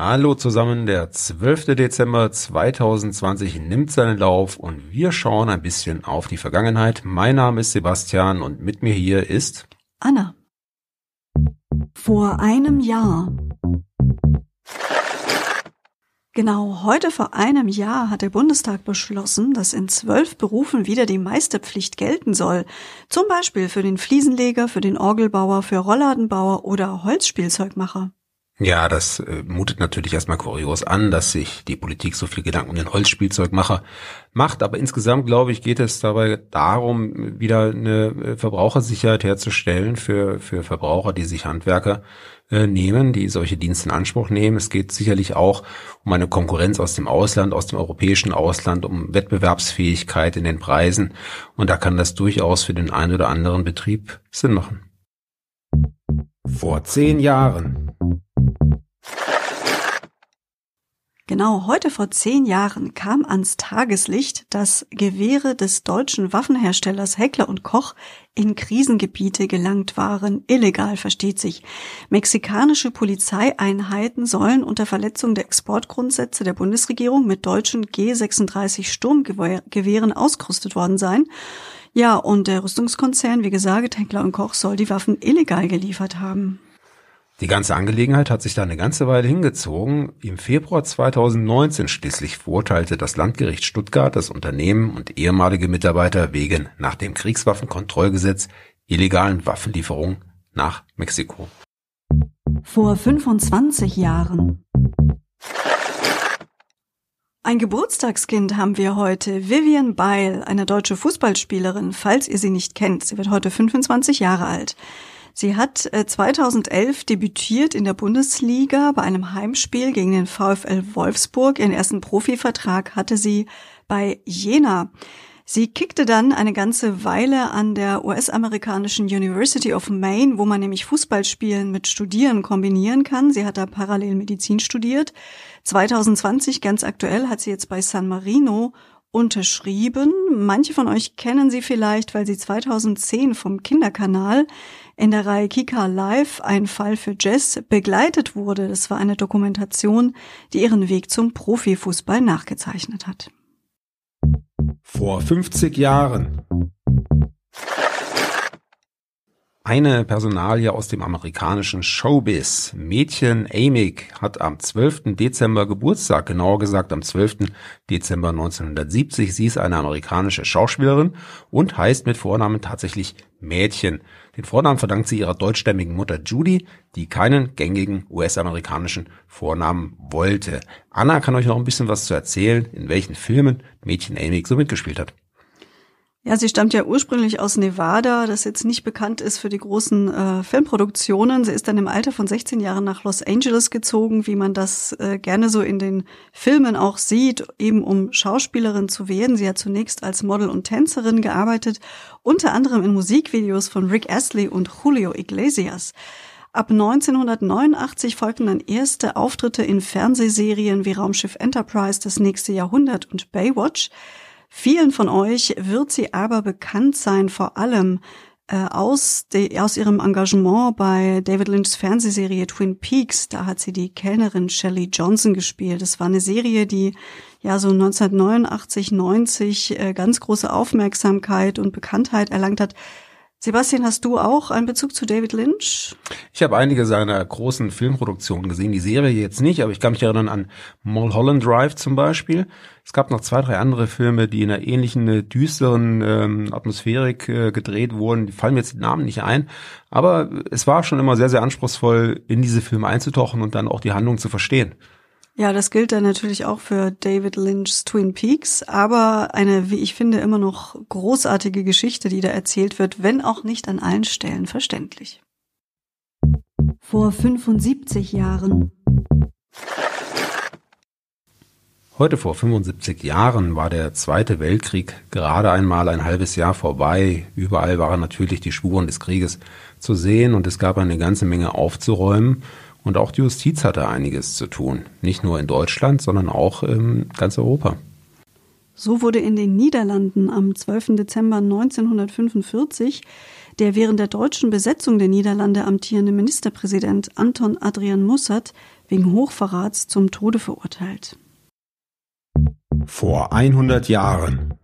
Hallo zusammen, der 12. Dezember 2020 nimmt seinen Lauf und wir schauen ein bisschen auf die Vergangenheit. Mein Name ist Sebastian und mit mir hier ist Anna. Vor einem Jahr. Genau heute vor einem Jahr hat der Bundestag beschlossen, dass in zwölf Berufen wieder die Meisterpflicht gelten soll. Zum Beispiel für den Fliesenleger, für den Orgelbauer, für Rollladenbauer oder Holzspielzeugmacher. Ja, das äh, mutet natürlich erstmal kurios an, dass sich die Politik so viel Gedanken um den Holzspielzeugmacher macht. Aber insgesamt, glaube ich, geht es dabei darum, wieder eine äh, Verbrauchersicherheit herzustellen für, für Verbraucher, die sich Handwerker äh, nehmen, die solche Dienste in Anspruch nehmen. Es geht sicherlich auch um eine Konkurrenz aus dem Ausland, aus dem europäischen Ausland, um Wettbewerbsfähigkeit in den Preisen. Und da kann das durchaus für den einen oder anderen Betrieb Sinn machen. Vor zehn Jahren Genau heute vor zehn Jahren kam ans Tageslicht, dass Gewehre des deutschen Waffenherstellers Heckler und Koch in Krisengebiete gelangt waren. Illegal versteht sich. Mexikanische Polizeieinheiten sollen unter Verletzung der Exportgrundsätze der Bundesregierung mit deutschen G36 Sturmgewehren ausgerüstet worden sein. Ja, und der Rüstungskonzern, wie gesagt, Heckler und Koch soll die Waffen illegal geliefert haben. Die ganze Angelegenheit hat sich da eine ganze Weile hingezogen. Im Februar 2019 schließlich verurteilte das Landgericht Stuttgart das Unternehmen und ehemalige Mitarbeiter wegen nach dem Kriegswaffenkontrollgesetz illegalen Waffenlieferungen nach Mexiko. Vor 25 Jahren. Ein Geburtstagskind haben wir heute. Vivian Beil, eine deutsche Fußballspielerin, falls ihr sie nicht kennt. Sie wird heute 25 Jahre alt. Sie hat 2011 äh, debütiert in der Bundesliga bei einem Heimspiel gegen den VfL Wolfsburg. Ihren ersten Profivertrag hatte sie bei Jena. Sie kickte dann eine ganze Weile an der US-amerikanischen University of Maine, wo man nämlich Fußballspielen mit Studieren kombinieren kann. Sie hat da parallel Medizin studiert. 2020, ganz aktuell, hat sie jetzt bei San Marino unterschrieben. Manche von euch kennen sie vielleicht, weil sie 2010 vom Kinderkanal in der Reihe Kika Live, ein Fall für Jess, begleitet wurde. Das war eine Dokumentation, die ihren Weg zum Profifußball nachgezeichnet hat. Vor 50 Jahren. Eine Personalie aus dem amerikanischen Showbiz. Mädchen Amick hat am 12. Dezember Geburtstag, genauer gesagt am 12. Dezember 1970. Sie ist eine amerikanische Schauspielerin und heißt mit Vornamen tatsächlich Mädchen. Den Vornamen verdankt sie ihrer deutschstämmigen Mutter Judy, die keinen gängigen US-amerikanischen Vornamen wollte. Anna kann euch noch ein bisschen was zu erzählen, in welchen Filmen Mädchen Amick so mitgespielt hat. Ja, sie stammt ja ursprünglich aus Nevada, das jetzt nicht bekannt ist für die großen äh, Filmproduktionen. Sie ist dann im Alter von 16 Jahren nach Los Angeles gezogen, wie man das äh, gerne so in den Filmen auch sieht, eben um Schauspielerin zu werden. Sie hat zunächst als Model und Tänzerin gearbeitet, unter anderem in Musikvideos von Rick Astley und Julio Iglesias. Ab 1989 folgten dann erste Auftritte in Fernsehserien wie Raumschiff Enterprise, das nächste Jahrhundert und Baywatch. Vielen von euch wird sie aber bekannt sein, vor allem äh, aus, de, aus ihrem Engagement bei David Lynchs Fernsehserie Twin Peaks. Da hat sie die Kellnerin Shelley Johnson gespielt. Das war eine Serie, die ja so 1989, 90 äh, ganz große Aufmerksamkeit und Bekanntheit erlangt hat. Sebastian, hast du auch einen Bezug zu David Lynch? Ich habe einige seiner großen Filmproduktionen gesehen, die Serie jetzt nicht, aber ich kann mich erinnern an Mulholland Drive zum Beispiel. Es gab noch zwei, drei andere Filme, die in einer ähnlichen äh, düsteren ähm, Atmosphärik äh, gedreht wurden. Die fallen mir jetzt die Namen nicht ein, aber es war schon immer sehr, sehr anspruchsvoll, in diese Filme einzutauchen und dann auch die Handlung zu verstehen. Ja, das gilt dann natürlich auch für David Lynch's Twin Peaks, aber eine, wie ich finde, immer noch großartige Geschichte, die da erzählt wird, wenn auch nicht an allen Stellen verständlich. Vor 75 Jahren. Heute vor 75 Jahren war der Zweite Weltkrieg gerade einmal ein halbes Jahr vorbei. Überall waren natürlich die Spuren des Krieges zu sehen und es gab eine ganze Menge aufzuräumen. Und auch die Justiz hatte einiges zu tun. Nicht nur in Deutschland, sondern auch in ganz Europa. So wurde in den Niederlanden am 12. Dezember 1945 der während der deutschen Besetzung der Niederlande amtierende Ministerpräsident Anton Adrian Mussert wegen Hochverrats zum Tode verurteilt. Vor 100 Jahren.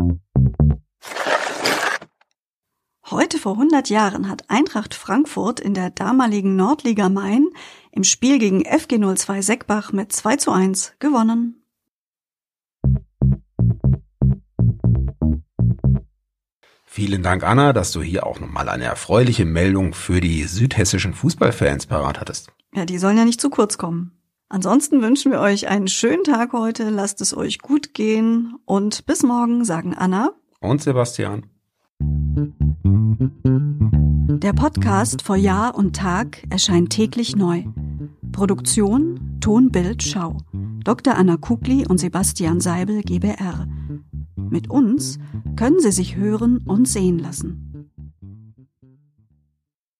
Heute vor 100 Jahren hat Eintracht Frankfurt in der damaligen Nordliga Main im Spiel gegen FG 02 Seckbach mit 2 zu 1 gewonnen. Vielen Dank, Anna, dass du hier auch nochmal eine erfreuliche Meldung für die südhessischen Fußballfans parat hattest. Ja, die sollen ja nicht zu kurz kommen. Ansonsten wünschen wir euch einen schönen Tag heute, lasst es euch gut gehen und bis morgen, sagen Anna und Sebastian. Der Podcast vor Jahr und Tag erscheint täglich neu. Produktion Ton, Bild, Schau. Dr. Anna Kugli und Sebastian Seibel GBR. Mit uns können Sie sich hören und sehen lassen.